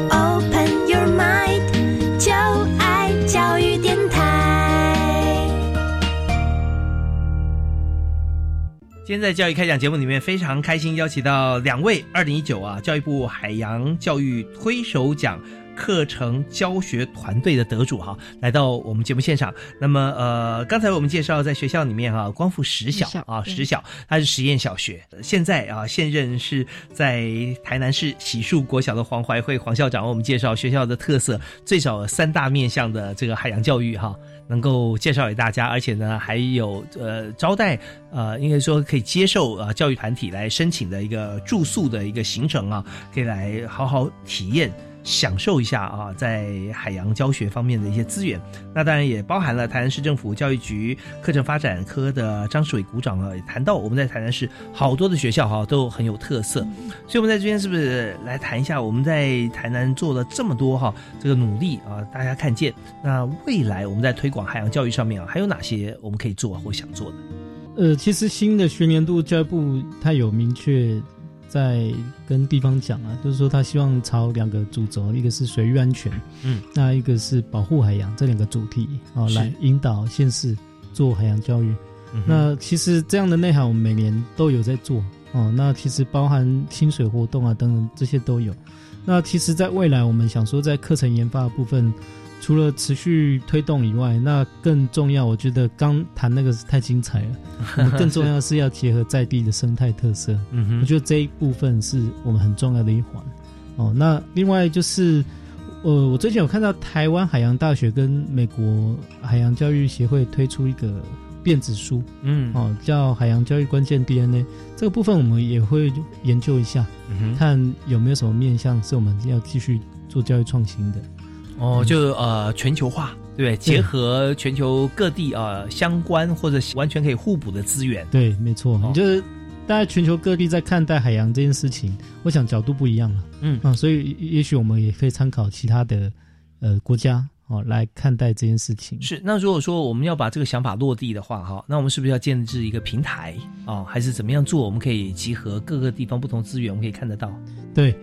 Open your mind，就爱教育电台。今天在教育开讲节目里面，非常开心邀请到两位二零一九啊教育部海洋教育推手奖课程教学团队的得主哈，来到我们节目现场。那么呃，刚才我们介绍在学校里面啊，光复实小啊，对实小它是实验小学，现在啊现任是在台南市喜树国小的黄怀慧黄校长为我们介绍学校的特色，最少三大面向的这个海洋教育哈。能够介绍给大家，而且呢还有呃招待呃应该说可以接受啊教育团体来申请的一个住宿的一个行程啊，可以来好好体验。享受一下啊，在海洋教学方面的一些资源，那当然也包含了台南市政府教育局课程发展科的张世伟股长啊，也谈到我们在台南市好多的学校哈都很有特色，所以我们在这边是不是来谈一下我们在台南做了这么多哈这个努力啊，大家看见那未来我们在推广海洋教育上面啊，还有哪些我们可以做或想做的？呃，其实新的学年度教育部它有明确。在跟地方讲啊，就是说他希望朝两个主轴，一个是水域安全，嗯，那一个是保护海洋这两个主题哦，来引导县市做海洋教育。那其实这样的内涵我们每年都有在做哦。那其实包含清水活动啊等等这些都有。那其实，在未来我们想说，在课程研发的部分。除了持续推动以外，那更重要，我觉得刚谈那个是太精彩了。[LAUGHS] 我们更重要是要结合在地的生态特色。嗯哼，我觉得这一部分是我们很重要的一环。哦，那另外就是，呃，我最近有看到台湾海洋大学跟美国海洋教育协会推出一个电子书，嗯，哦，叫《海洋教育关键 DNA》。这个部分我们也会研究一下，看有没有什么面向是我们要继续做教育创新的。哦，就呃全球化，对不对？结合全球各地呃相关或者完全可以互补的资源。对，没错。你就是大家全球各地在看待海洋这件事情，我想角度不一样了。嗯啊，所以也许我们也可以参考其他的呃国家哦来看待这件事情。是。那如果说我们要把这个想法落地的话，哈，那我们是不是要建制一个平台啊？还是怎么样做？我们可以集合各个地方不同资源，我们可以看得到。对。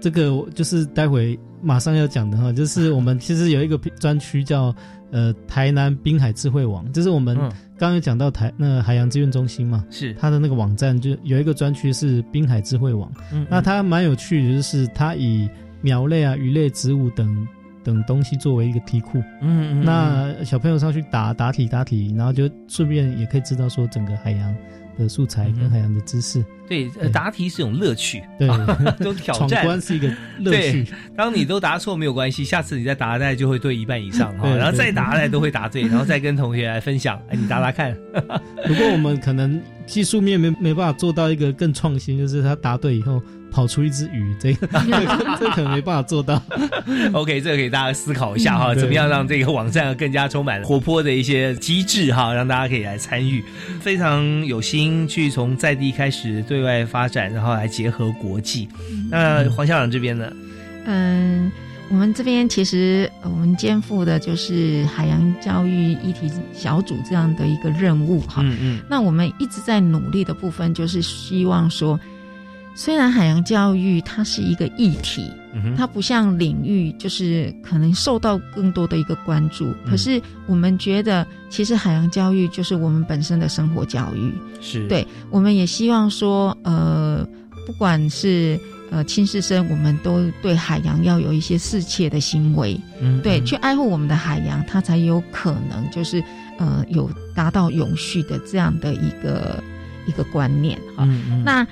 这个就是待会马上要讲的哈，就是我们其实有一个专区叫呃台南滨海智慧网，就是我们刚刚讲到台那海洋资源中心嘛，是。它的那个网站就有一个专区是滨海智慧网，那它蛮有趣的，就是它以苗类啊、鱼类、植物等等东西作为一个题库，嗯，那小朋友上去答答题答题，然后就顺便也可以知道说整个海洋。的素材跟海洋的知识，对，答题是一种乐趣，对，[LAUGHS] 这种挑战，闯关是一个乐趣。当你都答错没有关系，下次你再答再就会对一半以上哈，然后再答来都会答对，然后再跟同学来分享，哎，你答答看。[LAUGHS] 不过我们可能技术面没没办法做到一个更创新，就是他答对以后。跑出一只鱼，这个 [LAUGHS] 这可能没办法做到。[LAUGHS] OK，这个给大家思考一下哈，怎么样让这个网站更加充满活泼的一些机制哈，让大家可以来参与。非常有心去从在地开始对外发展，然后来结合国际。那黄校长这边呢？嗯，我们这边其实我们肩负的就是海洋教育议题小组这样的一个任务哈。嗯嗯。那我们一直在努力的部分，就是希望说。虽然海洋教育它是一个议题，它不像领域，就是可能受到更多的一个关注。可是我们觉得，其实海洋教育就是我们本身的生活教育。是对，我们也希望说，呃，不管是呃亲师生，我们都对海洋要有一些适切的行为，嗯，对，去爱护我们的海洋，它才有可能就是呃有达到永续的这样的一个一个观念哈。那。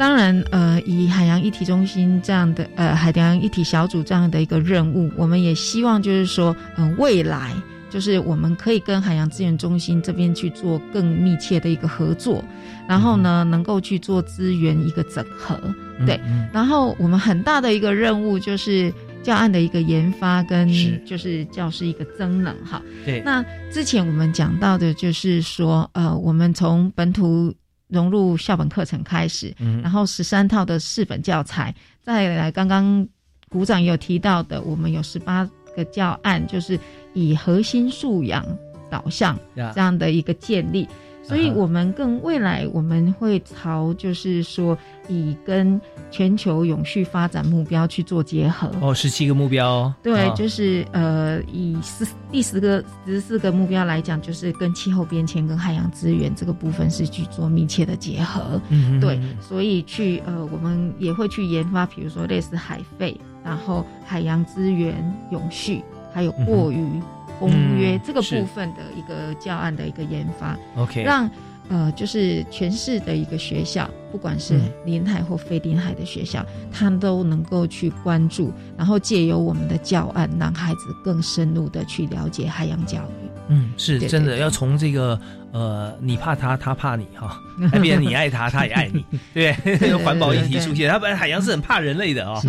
当然，呃，以海洋议题中心这样的，呃，海洋议题小组这样的一个任务，我们也希望就是说，嗯，未来就是我们可以跟海洋资源中心这边去做更密切的一个合作，然后呢，能够去做资源一个整合，对。然后我们很大的一个任务就是教案的一个研发跟就是教师一个增能哈。对。那之前我们讲到的就是说，呃，我们从本土。融入校本课程开始，然后十三套的四本教材，再来刚刚股长有提到的，我们有十八个教案，就是以核心素养导向这样的一个建立。所以，我们更未来我们会朝就是说，以跟全球永续发展目标去做结合。哦，十七个目标。对，就是呃，以十第十个十四个目标来讲，就是跟气候变迁跟海洋资源这个部分是去做密切的结合。嗯，对，所以去呃，我们也会去研发，比如说类似海废，然后海洋资源永续，还有过于。公约这个部分的一个教案的一个研发，OK，让呃就是全市的一个学校不管是临海或非临海的学校，他都能够去关注，然后借由我们的教案，让孩子更深入的去了解海洋教育。嗯，是真的，要从这个呃，你怕他，他怕你哈，[LAUGHS] 那边你爱他，他也爱你，[LAUGHS] 对 [LAUGHS] 环保议题出现，他本来海洋是很怕人类的啊，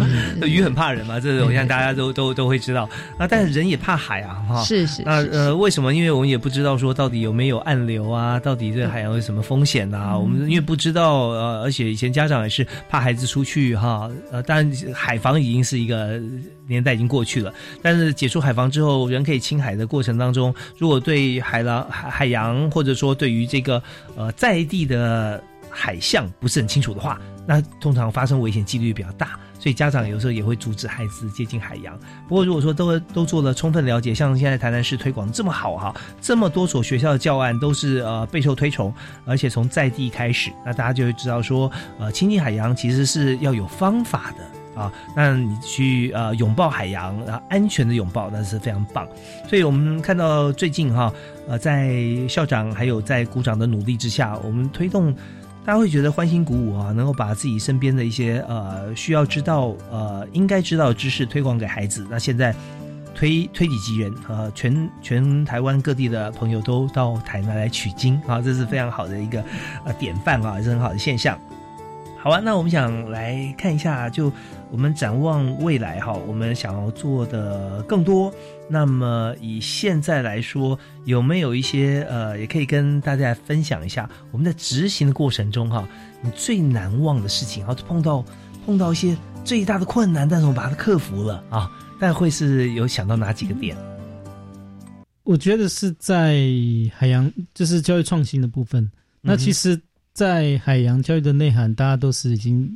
鱼很怕人嘛，这种像大家都都都会知道。啊，但是人也怕海啊，哈，是是，那呃，为什么？因为我们也不知道说到底有没有暗流啊，到底这海洋有什么风险呐？我们因为不知道，呃，而且以前家长也是怕孩子出去哈，呃，当然海防已经是一个。年代已经过去了，但是解除海防之后，人可以亲海的过程当中，如果对海浪、海海洋，或者说对于这个呃在地的海象不是很清楚的话，那通常发生危险几率比较大，所以家长有时候也会阻止孩子接近海洋。不过如果说都都做了充分了解，像现在台南市推广这么好哈，这么多所学校的教案都是呃备受推崇，而且从在地开始，那大家就会知道说，呃，亲近海洋其实是要有方法的。啊，那你去呃拥抱海洋，然后安全的拥抱，那是非常棒。所以我们看到最近哈，呃，在校长还有在鼓掌的努力之下，我们推动，大家会觉得欢欣鼓舞啊，能够把自己身边的一些呃需要知道呃应该知道的知识推广给孩子。那现在推推己及人，呃，全全台湾各地的朋友都到台南来取经啊，这是非常好的一个呃典范啊，也是很好的现象。好啊，那我们想来看一下，就我们展望未来哈，我们想要做的更多。那么以现在来说，有没有一些呃，也可以跟大家分享一下，我们在执行的过程中哈，你最难忘的事情，然后碰到碰到一些最大的困难，但是我们把它克服了啊，但会是有想到哪几个点？我觉得是在海洋，就是教育创新的部分。那其实。在海洋教育的内涵，大家都是已经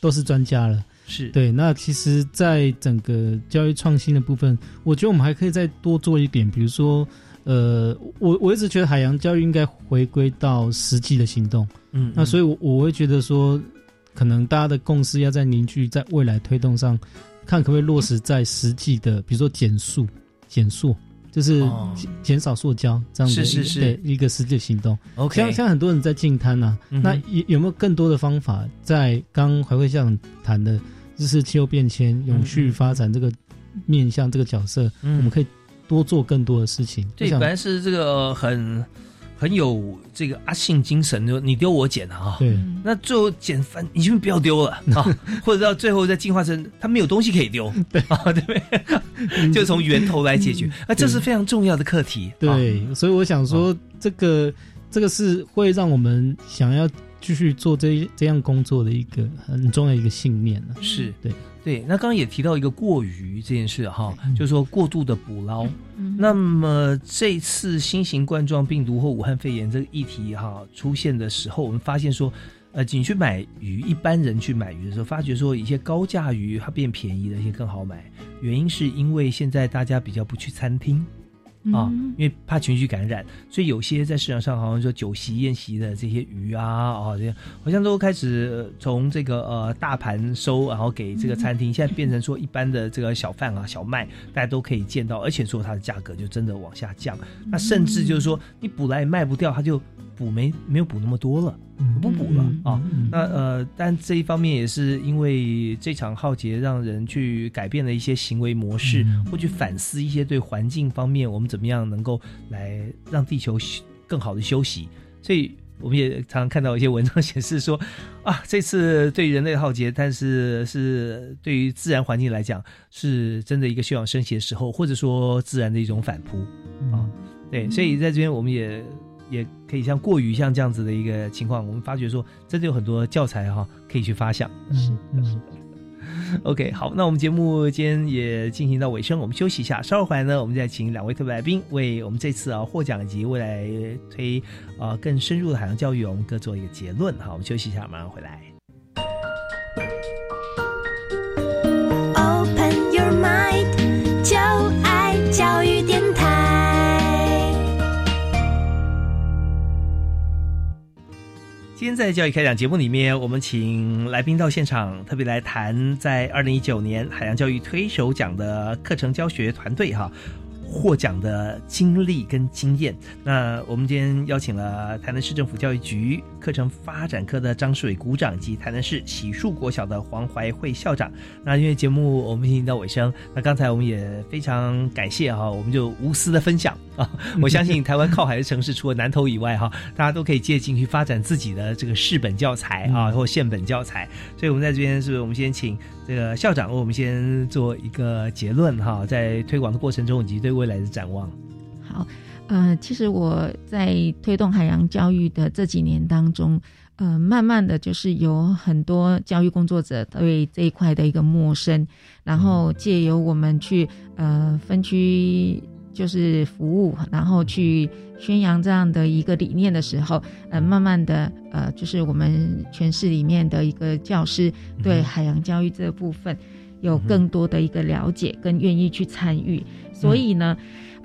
都是专家了。是对。那其实，在整个教育创新的部分，我觉得我们还可以再多做一点。比如说，呃，我我一直觉得海洋教育应该回归到实际的行动。嗯。那所以，我我会觉得说，可能大家的共识要在凝聚，在未来推动上，看可不可以落实在实际的，比如说减速、减速。就是减少塑胶这样的对一个实际行动。OK，像像很多人在净滩呐，那有有没有更多的方法？在刚还会像谈的，就是气候变迁、永续发展这个面向这个角色，我们可以多做更多的事情。对，本来是这个很。很有这个阿信精神，就你丢我捡啊，对，那最后捡翻，你就不要丢了啊，[LAUGHS] 或者到最后再进化成他没有东西可以丢，对啊，对不对？[LAUGHS] 就从源头来解决，啊，这是非常重要的课题。对，所以我想说，这个这个是会让我们想要继续做这这样工作的一个很重要一个信念呢。是对。对，那刚刚也提到一个过于这件事哈，就是说过度的捕捞。那么这次新型冠状病毒或武汉肺炎这个议题哈出现的时候，我们发现说，呃，你去买鱼，一般人去买鱼的时候，发觉说一些高价鱼它变便宜了，一些更好买，原因是因为现在大家比较不去餐厅。啊，因为怕群聚感染，所以有些在市场上好像说酒席宴席的这些鱼啊，啊，好像都开始从这个呃大盘收，然后给这个餐厅，现在变成说一般的这个小贩啊、小卖，大家都可以见到，而且说它的价格就真的往下降。那甚至就是说你补来也卖不掉，它就补没没有补那么多了。不补了啊！那呃，但这一方面也是因为这场浩劫，让人去改变了一些行为模式，或去反思一些对环境方面，我们怎么样能够来让地球更好的休息。所以我们也常常看到一些文章显示说，啊，这次对人类的浩劫，但是是对于自然环境来讲，是真的一个休养生息的时候，或者说自然的一种反扑啊。对，所以在这边我们也。也可以像过于像这样子的一个情况，我们发觉说，真的有很多教材哈，可以去发想。是是。[LAUGHS] OK，好，那我们节目今天也进行到尾声，我们休息一下，稍后回来呢，我们再请两位特别来宾为我们这次啊获奖以及未来推啊更深入的海洋教育，我们各做一个结论。好，我们休息一下，马上回来。Open your mind，就爱教育今天在教育开讲节目里面，我们请来宾到现场，特别来谈在二零一九年海洋教育推手奖的课程教学团队哈，获奖的经历跟经验。那我们今天邀请了台南市政府教育局课程发展科的张世伟股长，以及台南市喜树国小的黄怀慧校长。那因为节目我们已经到尾声，那刚才我们也非常感谢哈，我们就无私的分享啊！我相信台湾靠海的城市，除了南投以外哈，大家都可以借鉴去发展自己的这个市本教材啊，或县本教材。所以我们在这边是不是我们先请这个校长为我们先做一个结论哈，在推广的过程中以及对未来的展望。好，呃，其实我在推动海洋教育的这几年当中，呃，慢慢的就是有很多教育工作者对这一块的一个陌生，然后借由我们去呃分区就是服务，然后去宣扬这样的一个理念的时候，呃，慢慢的呃，就是我们全市里面的一个教师对海洋教育这部分有更多的一个了解，跟愿意去参与，所以呢。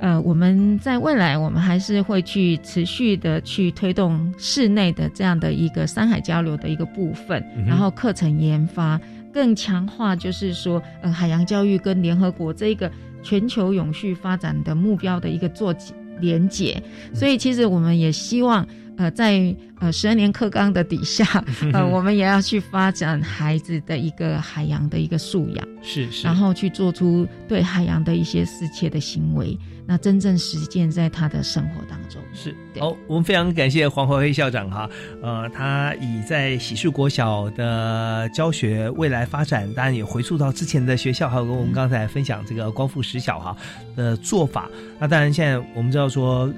呃，我们在未来，我们还是会去持续的去推动室内的这样的一个山海交流的一个部分，然后课程研发更强化，就是说，呃，海洋教育跟联合国这一个全球永续发展的目标的一个做连结。所以，其实我们也希望，呃，在呃十二年课纲的底下，[LAUGHS] 呃，我们也要去发展孩子的一个海洋的一个素养，是是，然后去做出对海洋的一些适切的行为。那真正实践在他的生活当中是好，我们非常感谢黄怀辉校长哈，呃，他以在喜树国小的教学未来发展，当然也回溯到之前的学校，还有跟我们刚才分享这个光复实小哈的做法。那当然，现在我们知道说，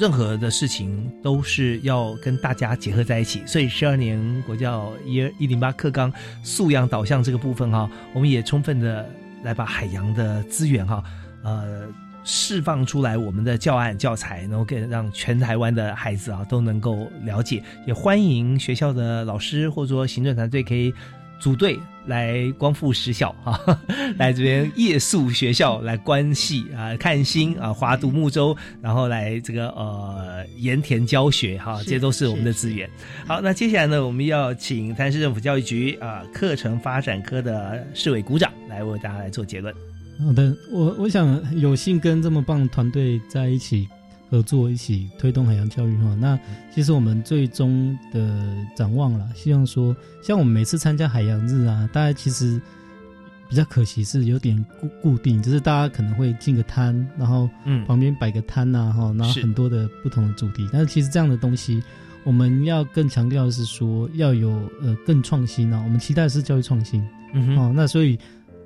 任何的事情都是要跟大家结合在一起，所以十二年国教一一零八课纲素养导向这个部分哈，我们也充分的来把海洋的资源哈，呃。释放出来我们的教案教材，然后给让全台湾的孩子啊都能够了解。也欢迎学校的老师或者说行政团队可以组队来光复实小啊，[LAUGHS] 来这边夜宿学校来观戏啊、看星啊、划独木舟，然后来这个呃盐田教学哈，这些都是我们的资源。好，那接下来呢，我们要请台南市政府教育局啊课程发展科的市委股长来为大家来做结论。好的，我我想有幸跟这么棒团队在一起合作，一起推动海洋教育哈。那其实我们最终的展望了，希望说，像我们每次参加海洋日啊，大家其实比较可惜是有点固固定，就是大家可能会进个摊，然后嗯旁边摆个摊呐哈，然后很多的不同的主题。但是其实这样的东西，我们要更强调的是说要有呃更创新啊。我们期待是教育创新，嗯哦，那所以。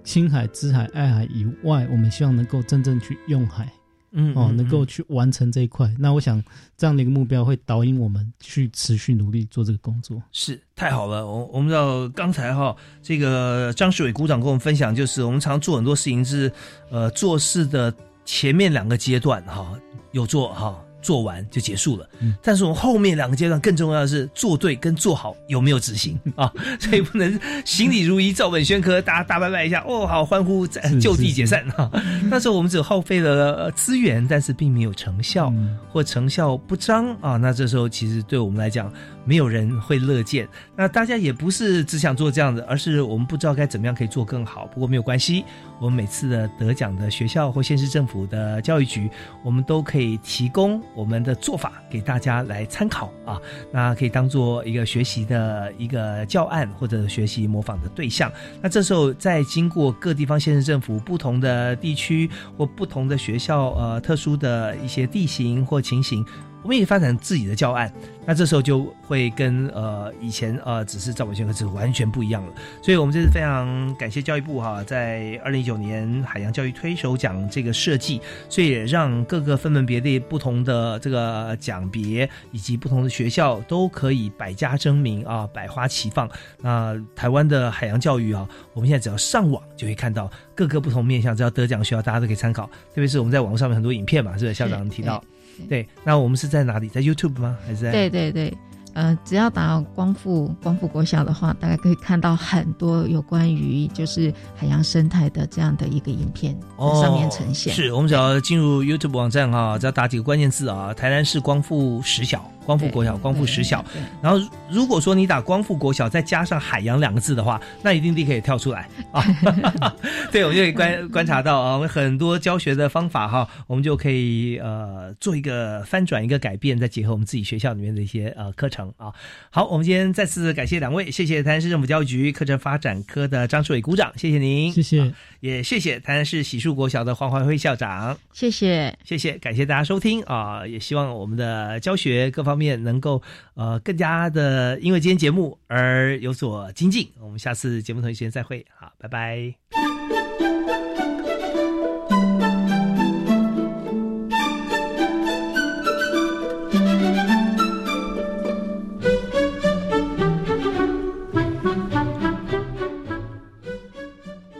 青海、知海、爱海以外，我们希望能够真正去用海，嗯，哦，能够去完成这一块。那我想这样的一个目标会导引我们去持续努力做这个工作。是太好了，我我们知道刚才哈，这个张世伟股长跟我们分享，就是我们常做很多事情是，呃，做事的前面两个阶段哈，有做哈。做完就结束了，但是我们后面两个阶段更重要的是做对跟做好有没有执行 [LAUGHS] 啊？所以不能行礼如仪、照本宣科，大家大拜拜一下哦，好欢呼，就地解散啊！那时候我们只耗费了资源，但是并没有成效或成效不彰啊。那这时候其实对我们来讲。没有人会乐见，那大家也不是只想做这样子，而是我们不知道该怎么样可以做更好。不过没有关系，我们每次的得奖的学校或县市政府的教育局，我们都可以提供我们的做法给大家来参考啊。那可以当做一个学习的一个教案或者学习模仿的对象。那这时候再经过各地方县市政府不同的地区或不同的学校，呃，特殊的一些地形或情形。我们也发展自己的教案，那这时候就会跟呃以前呃只是照本宣科是完全不一样了。所以，我们这是非常感谢教育部哈，在二零一九年海洋教育推手奖这个设计，所以也让各个分门别类不同的这个奖别以及不同的学校都可以百家争鸣啊，百花齐放。那台湾的海洋教育啊，我们现在只要上网就会看到各个不同面向，只要得奖学校大家都可以参考。特别是我们在网络上面很多影片嘛，是不是校长提到？对，那我们是在哪里？在 YouTube 吗？还是在？对对对，呃，只要打光复光复国小的话，大概可以看到很多有关于就是海洋生态的这样的一个影片在上面呈现。是我们只要进入 YouTube 网站哈，只要打几个关键字啊，台南市光复实小光复国小、光复实小。然后如果说你打光复国小再加上海洋两个字的话，那一定立刻也跳出来啊！[LAUGHS] 对，我们就可以观观察到啊，我们很多教学的方法哈，我们就可以呃做一个翻转、一个改变，再结合我们自己学校里面的一些呃课程啊。好，我们今天再次感谢两位，谢谢台南市政府教育局课程发展科的张志伟鼓掌，谢谢您，谢谢，也谢谢台南市喜树国小的黄怀辉校长，谢谢，谢谢，感谢大家收听啊，也希望我们的教学各方面能够呃更加的因为今天节目而有所精进。我们下次节目同一时间再会，好，拜拜。